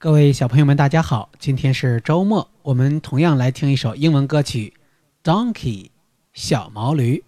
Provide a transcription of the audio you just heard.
各位小朋友们大家好今天是周末我们同样来听一首英文歌曲 donkey 小毛驴。